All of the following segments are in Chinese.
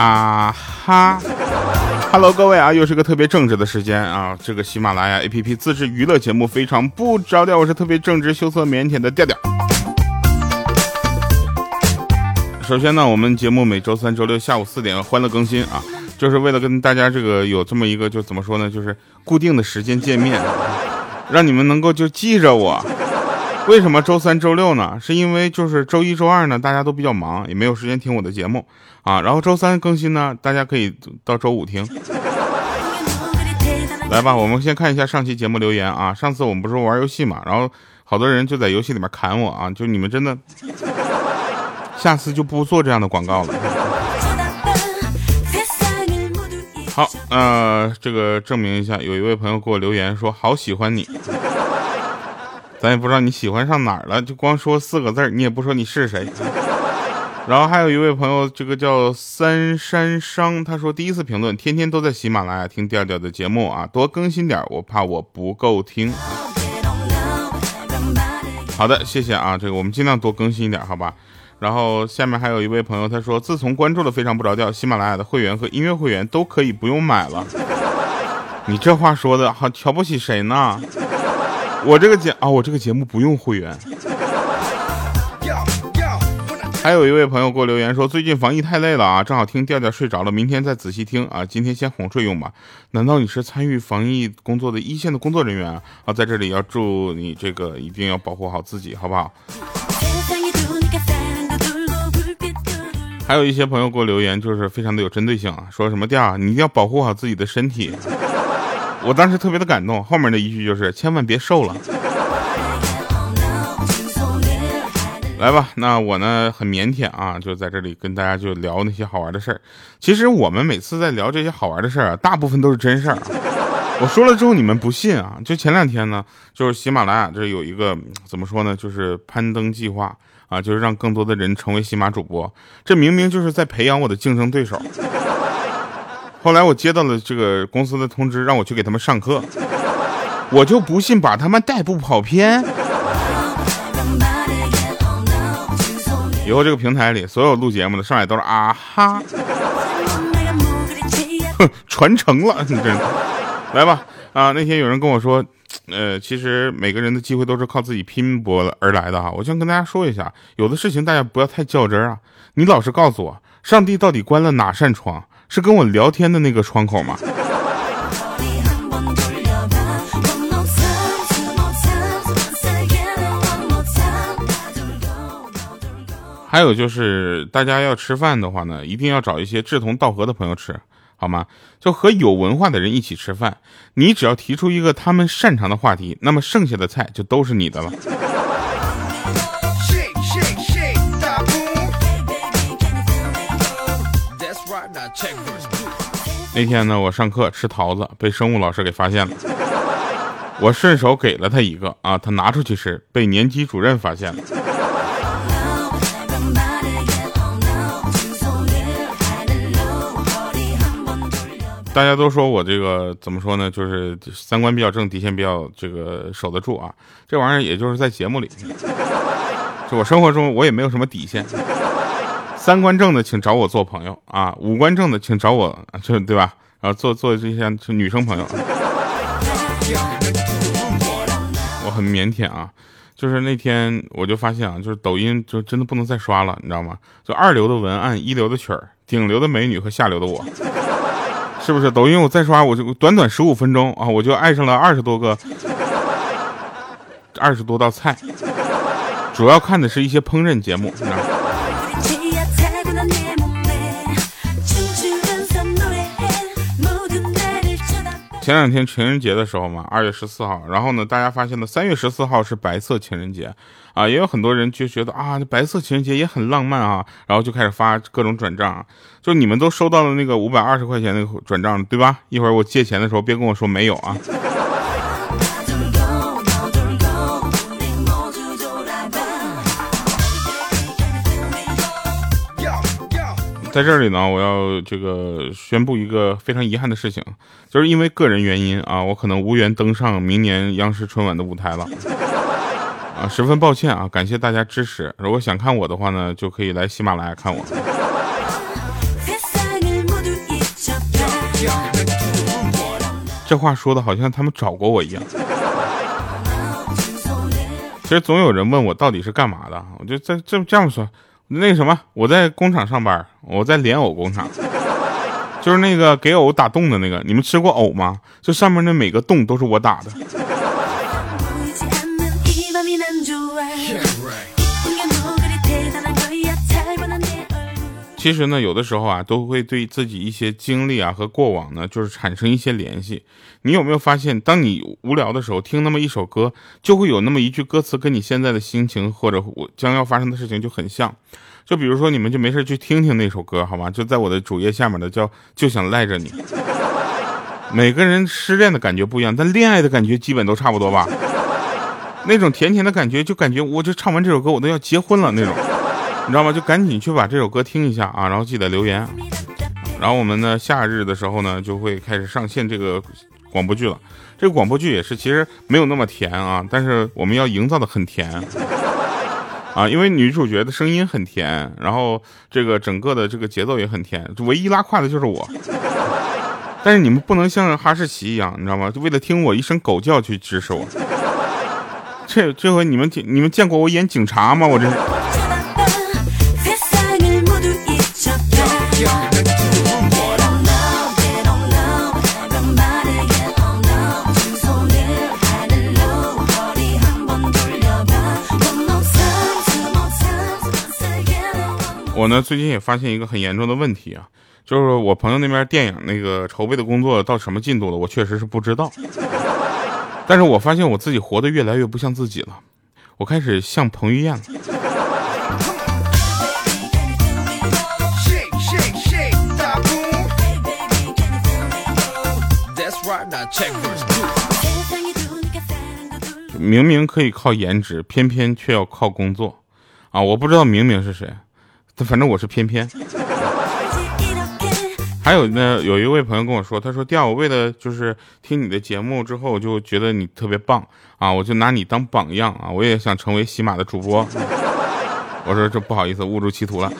啊哈，Hello，各位啊，又是个特别正直的时间啊！这个喜马拉雅 APP 自制娱乐节目非常不着调，我是特别正直、羞涩、腼腆的调调。首先呢，我们节目每周三、周六下午四点欢乐更新啊，就是为了跟大家这个有这么一个，就怎么说呢，就是固定的时间见面，让你们能够就记着我。为什么周三、周六呢？是因为就是周一周二呢，大家都比较忙，也没有时间听我的节目啊。然后周三更新呢，大家可以到周五听。来吧，我们先看一下上期节目留言啊。上次我们不是玩游戏嘛，然后好多人就在游戏里面砍我啊，就你们真的，下次就不做这样的广告了。好，呃，这个证明一下，有一位朋友给我留言说好喜欢你。咱也不知道你喜欢上哪儿了，就光说四个字你也不说你是谁。然后还有一位朋友，这个叫三山商，他说第一次评论，天天都在喜马拉雅听调调的节目啊，多更新点，我怕我不够听。好的，谢谢啊，这个我们尽量多更新一点，好吧。然后下面还有一位朋友，他说自从关注了非常不着调，喜马拉雅的会员和音乐会员都可以不用买了。你这话说的好瞧不起谁呢？我这个节啊，我这个节目不用会员。还有一位朋友给我留言说，最近防疫太累了啊，正好听调调睡着了，明天再仔细听啊，今天先哄睡用吧。难道你是参与防疫工作的一线的工作人员啊？在这里要祝你这个一定要保护好自己，好不好？还有一些朋友给我留言，就是非常的有针对性啊，说什么调，你一定要保护好自己的身体。我当时特别的感动，后面的一句就是千万别瘦了。来吧，那我呢很腼腆啊，就在这里跟大家就聊那些好玩的事儿。其实我们每次在聊这些好玩的事儿啊，大部分都是真事儿。我说了之后你们不信啊？就前两天呢，就是喜马拉雅这有一个怎么说呢，就是攀登计划啊，就是让更多的人成为喜马主播。这明明就是在培养我的竞争对手。后来我接到了这个公司的通知，让我去给他们上课，我就不信把他们带不跑偏。以后这个平台里所有录节目的上来都是啊哈，哼，传承了，真的。来吧，啊，那天有人跟我说，呃，其实每个人的机会都是靠自己拼搏而来的哈。我想跟大家说一下，有的事情大家不要太较真啊。你老实告诉我，上帝到底关了哪扇窗？是跟我聊天的那个窗口吗？还有就是，大家要吃饭的话呢，一定要找一些志同道合的朋友吃，好吗？就和有文化的人一起吃饭，你只要提出一个他们擅长的话题，那么剩下的菜就都是你的了。那天呢，我上课吃桃子，被生物老师给发现了。我顺手给了他一个啊，他拿出去吃，被年级主任发现了。大家都说我这个怎么说呢？就是三观比较正，底线比较这个守得住啊。这玩意儿也就是在节目里，就我生活中我也没有什么底线。三观正的请找我做朋友啊，五官正的请找我，就对吧？然后做做这些女生朋友。我很腼腆啊，就是那天我就发现啊，就是抖音就真的不能再刷了，你知道吗？就二流的文案，一流的曲儿，顶流的美女和下流的我，是不是？抖音我再刷，我就短短十五分钟啊，我就爱上了二十多个，二十多道菜，主要看的是一些烹饪节目，你知道吗？前两天情人节的时候嘛，二月十四号，然后呢，大家发现了，三月十四号是白色情人节，啊，也有很多人就觉得啊，白色情人节也很浪漫啊，然后就开始发各种转账，就你们都收到了那个五百二十块钱那个转账对吧？一会儿我借钱的时候别跟我说没有啊。在这里呢，我要这个宣布一个非常遗憾的事情，就是因为个人原因啊，我可能无缘登上明年央视春晚的舞台了，啊，十分抱歉啊，感谢大家支持。如果想看我的话呢，就可以来喜马拉雅看我。这话说的好像他们找过我一样。其实总有人问我到底是干嘛的，我就这这这样说，那个什么，我在工厂上班，我在莲藕工厂，就是那个给藕打洞的那个，你们吃过藕吗？就上面那每个洞都是我打的。其实呢，有的时候啊，都会对自己一些经历啊和过往呢，就是产生一些联系。你有没有发现，当你无聊的时候听那么一首歌，就会有那么一句歌词跟你现在的心情或者我将要发生的事情就很像。就比如说，你们就没事去听听那首歌，好吗？就在我的主页下面的叫“就想赖着你”。每个人失恋的感觉不一样，但恋爱的感觉基本都差不多吧？那种甜甜的感觉，就感觉我就唱完这首歌，我都要结婚了那种。你知道吗？就赶紧去把这首歌听一下啊，然后记得留言。然后我们呢，夏日的时候呢，就会开始上线这个广播剧了。这个广播剧也是，其实没有那么甜啊，但是我们要营造的很甜啊，因为女主角的声音很甜，然后这个整个的这个节奏也很甜，唯一拉胯的就是我。但是你们不能像哈士奇一样，你知道吗？就为了听我一声狗叫去支持我。这这回你们你们见过我演警察吗？我这。我呢，最近也发现一个很严重的问题啊，就是我朋友那边电影那个筹备的工作到什么进度了，我确实是不知道。但是我发现我自己活得越来越不像自己了，我开始像彭于晏了。明明可以靠颜值，偏偏却要靠工作，啊！我不知道明明是谁。反正我是偏偏，还有呢，有一位朋友跟我说，他说：“第二，我为了就是听你的节目之后，我就觉得你特别棒啊，我就拿你当榜样啊，我也想成为喜马的主播。”我说：“这不好意思，误入歧途了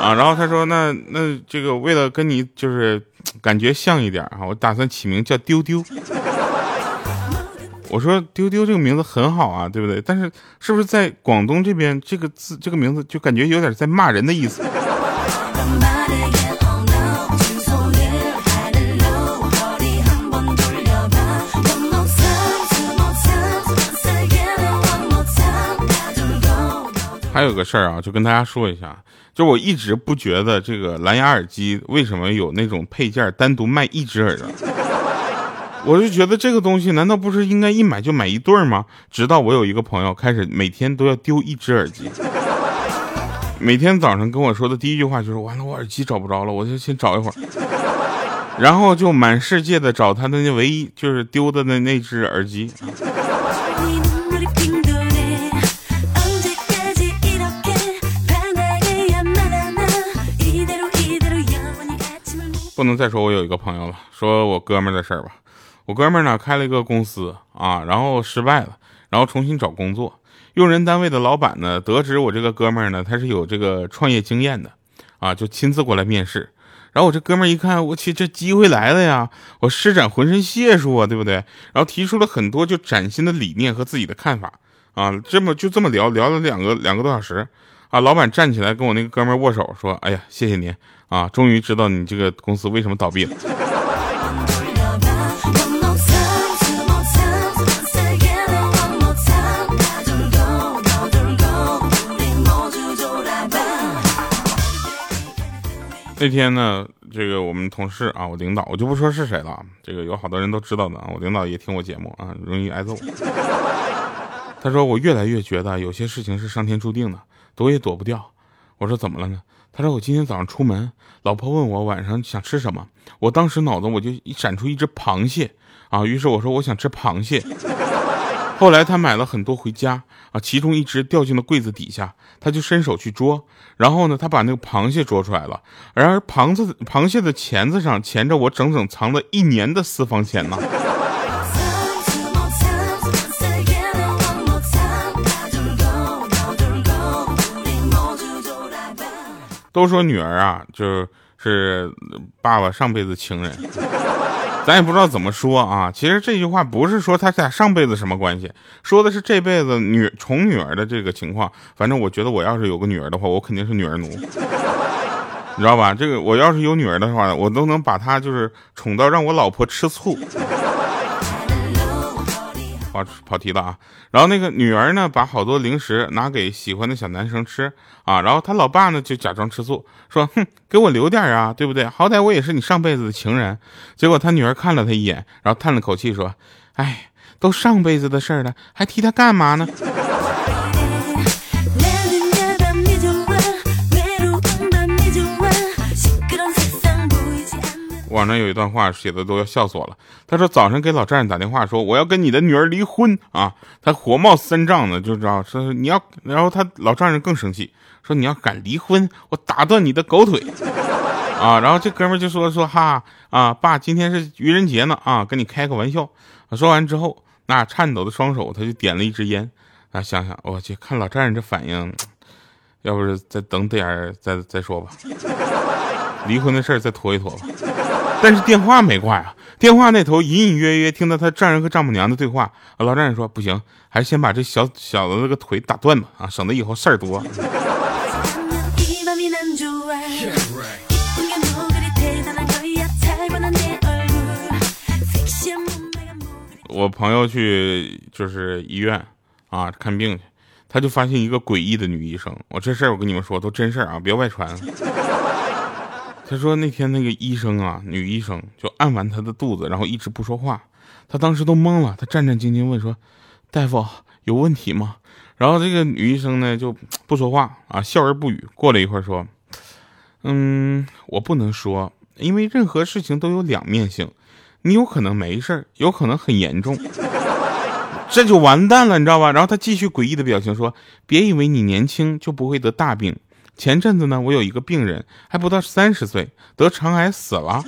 啊。”然后他说：“那那这个为了跟你就是感觉像一点啊，我打算起名叫丢丢。”我说丢丢这个名字很好啊，对不对？但是是不是在广东这边这个字这个名字就感觉有点在骂人的意思？还有个事儿啊，就跟大家说一下，就我一直不觉得这个蓝牙耳机为什么有那种配件单独卖一只耳朵。我就觉得这个东西难道不是应该一买就买一对儿吗？直到我有一个朋友开始每天都要丢一只耳机，每天早上跟我说的第一句话就是：完了，我耳机找不着了，我就先找一会儿，然后就满世界的找他的那唯一就是丢的那那只耳机。不能再说我有一个朋友了，说我哥们儿的事儿吧。我哥们儿呢开了一个公司啊，然后失败了，然后重新找工作。用人单位的老板呢得知我这个哥们儿呢他是有这个创业经验的，啊，就亲自过来面试。然后我这哥们儿一看，我去，这机会来了呀！我施展浑身解数啊，对不对？然后提出了很多就崭新的理念和自己的看法啊，这么就这么聊聊了两个两个多小时啊。老板站起来跟我那个哥们儿握手说：“哎呀，谢谢您啊，终于知道你这个公司为什么倒闭了。”那天呢，这个我们同事啊，我领导，我就不说是谁了。这个有好多人都知道的啊，我领导也听我节目啊，容易挨揍。他说我越来越觉得有些事情是上天注定的，躲也躲不掉。我说怎么了呢？他说我今天早上出门，老婆问我晚上想吃什么，我当时脑子我就一闪出一只螃蟹啊，于是我说我想吃螃蟹。后来他买了很多回家啊，其中一只掉进了柜子底下，他就伸手去捉，然后呢，他把那个螃蟹捉出来了。然而，螃子螃蟹的钳子上钳着我整整藏了一年的私房钱呢。都说女儿啊，就是爸爸上辈子情人。咱也不知道怎么说啊。其实这句话不是说他俩上辈子什么关系，说的是这辈子女宠女儿的这个情况。反正我觉得我要是有个女儿的话，我肯定是女儿奴，你知道吧？这个我要是有女儿的话，我都能把她就是宠到让我老婆吃醋。跑题了啊！然后那个女儿呢，把好多零食拿给喜欢的小男生吃啊，然后他老爸呢就假装吃醋，说：“哼，给我留点啊，对不对？好歹我也是你上辈子的情人。”结果他女儿看了他一眼，然后叹了口气说：“哎，都上辈子的事了，还提他干嘛呢？”网上有一段话写的都要笑死我了。他说早上给老丈人打电话说我要跟你的女儿离婚啊，他火冒三丈的就知道说你要，然后他老丈人更生气，说你要敢离婚，我打断你的狗腿 啊！然后这哥们就说说哈啊爸，今天是愚人节呢啊，跟你开个玩笑。说完之后，那颤抖的双手他就点了一支烟啊，想想我去看老丈人这反应，要不是再等点再再说吧，离婚的事儿再拖一拖吧。但是电话没挂呀，电话那头隐隐约约听到他丈人和丈母娘的对话。老丈人说：“不行，还是先把这小小的那个腿打断吧，啊，省得以后事儿多。”我朋友去就是医院啊看病去，他就发现一个诡异的女医生。我这事儿我跟你们说都真事儿啊，别外传。他说那天那个医生啊，女医生就按完他的肚子，然后一直不说话。他当时都懵了，他战战兢兢问说：“大夫有问题吗？”然后这个女医生呢就不说话啊，笑而不语。过了一会儿说：“嗯，我不能说，因为任何事情都有两面性，你有可能没事儿有可能很严重，这就完蛋了，你知道吧？”然后他继续诡异的表情说：“别以为你年轻就不会得大病。”前阵子呢，我有一个病人，还不到三十岁，得肠癌死了，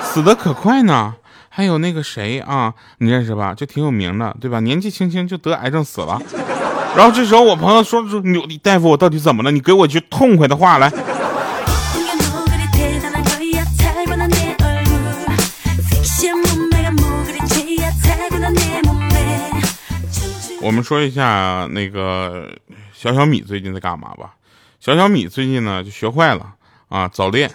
死的可快呢。还有那个谁啊，你认识吧？就挺有名的，对吧？年纪轻轻就得癌症死了。然后这时候我朋友说说，你大夫，我到底怎么了？你给我句痛快的话来。我们说一下那个小小米最近在干嘛吧。小小米最近呢就学坏了啊，早恋，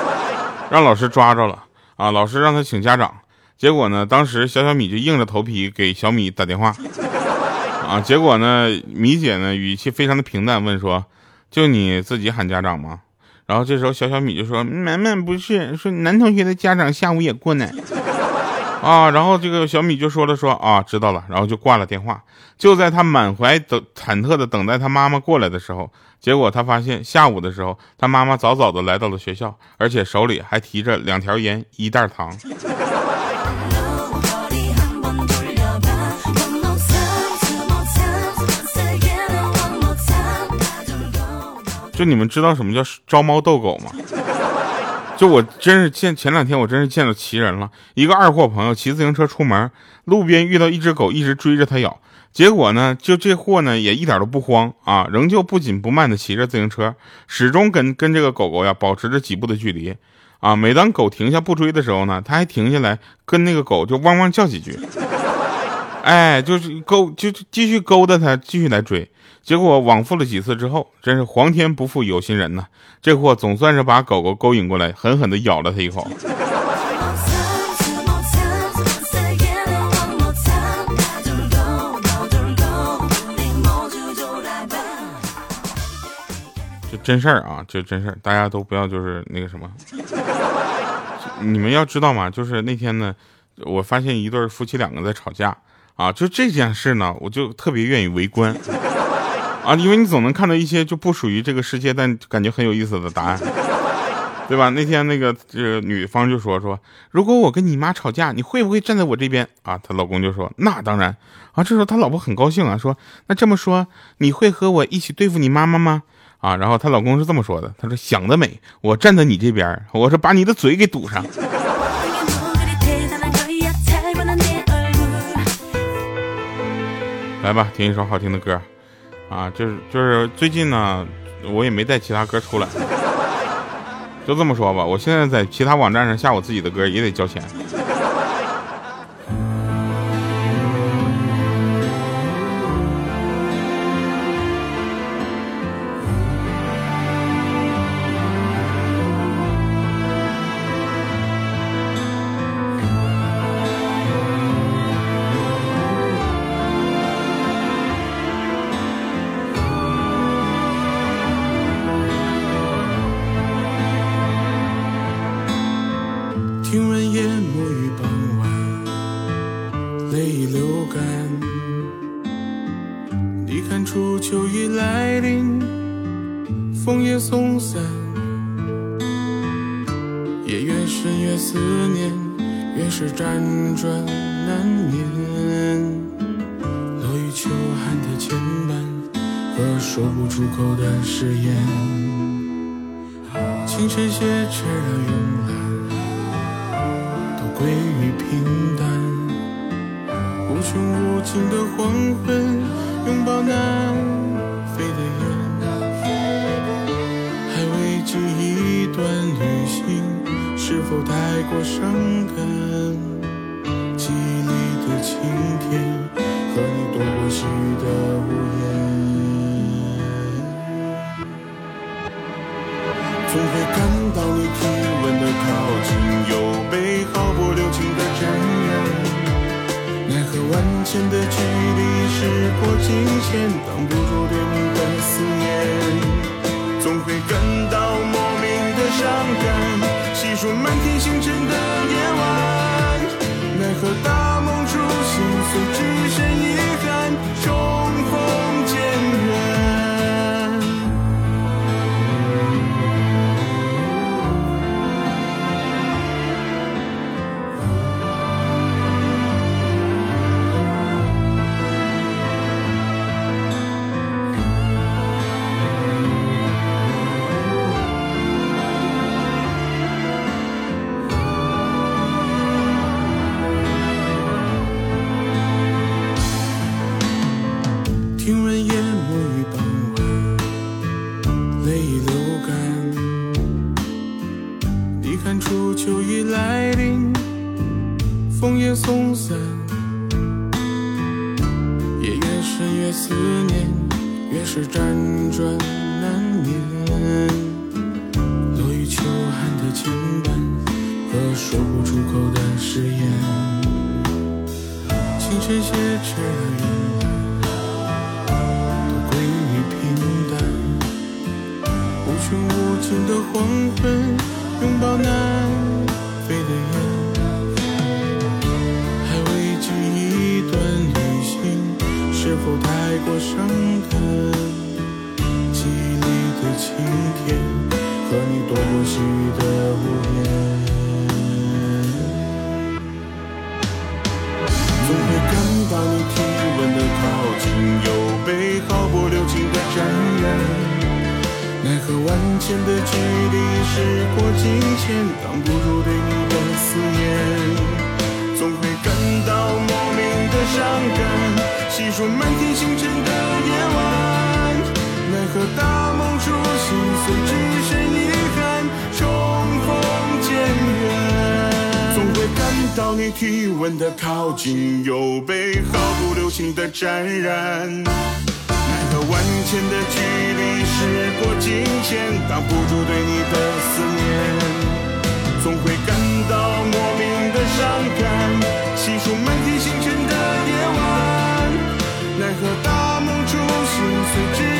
让老师抓着了啊，老师让他请家长，结果呢，当时小小米就硬着头皮给小米打电话 啊，结果呢，米姐呢语气非常的平淡问说，就你自己喊家长吗？然后这时候小小米就说，满满不是，说男同学的家长下午也过来。啊，然后这个小米就说了说啊，知道了，然后就挂了电话。就在他满怀的忐忑的等待他妈妈过来的时候，结果他发现下午的时候，他妈妈早早的来到了学校，而且手里还提着两条烟、一袋糖。就你们知道什么叫招猫逗狗吗？就我真是见前两天我真是见到奇人了，一个二货朋友骑自行车出门，路边遇到一只狗一直追着他咬，结果呢，就这货呢也一点都不慌啊，仍旧不紧不慢的骑着自行车，始终跟跟这个狗狗呀保持着几步的距离啊。每当狗停下不追的时候呢，他还停下来跟那个狗就汪汪叫几句，哎，就是勾就继续勾搭他继续来追。结果往复了几次之后，真是皇天不负有心人呐！这货总算是把狗狗勾引过来，狠狠地咬了他一口。就真事儿啊，就真事儿，大家都不要就是那个什么。你们要知道嘛，就是那天呢，我发现一对夫妻两个在吵架啊，就这件事呢，我就特别愿意围观。啊，因为你总能看到一些就不属于这个世界，但感觉很有意思的答案，对吧？那天那个这女方就说说，如果我跟你妈吵架，你会不会站在我这边啊？她老公就说那当然啊。这时候他老婆很高兴啊，说那这么说你会和我一起对付你妈妈吗？啊，然后她老公是这么说的，他说想得美，我站在你这边，我说把你的嘴给堵上。来吧，听一首好听的歌。啊，就是就是最近呢，我也没带其他歌出来，就这么说吧，我现在在其他网站上下我自己的歌也得交钱。枫叶松散。夜越深越思念，越是辗转难眠。落雨秋寒的牵绊和说不出口的誓言。清晨写成了慵懒。都归于平淡，无穷无尽的黄昏，拥抱南未及一段旅行，是否太过伤感？记忆里的晴天，和你躲过细雨的屋檐，总会感到你体温的靠近，又被毫不留情的沾染。奈何万千的距离，时过境迁，挡不住对你的思念。总会感到黄昏，拥抱南飞的雁，还未及一段旅行，是否太过伤感？记忆里的晴天，和你躲过细雨的屋檐。何万千的距离，时过境迁，挡不住对你的思念。总会感到莫名的伤感，细数满天星辰的夜晚。奈何大梦初醒，虽只剩遗憾，重逢渐远。总会感到你体温的靠近，又被毫不留情的沾染。万千的距离，时过境迁，挡不住对你的思念，总会感到莫名的伤感。细数满天星辰的夜晚，奈何大梦初醒，随之。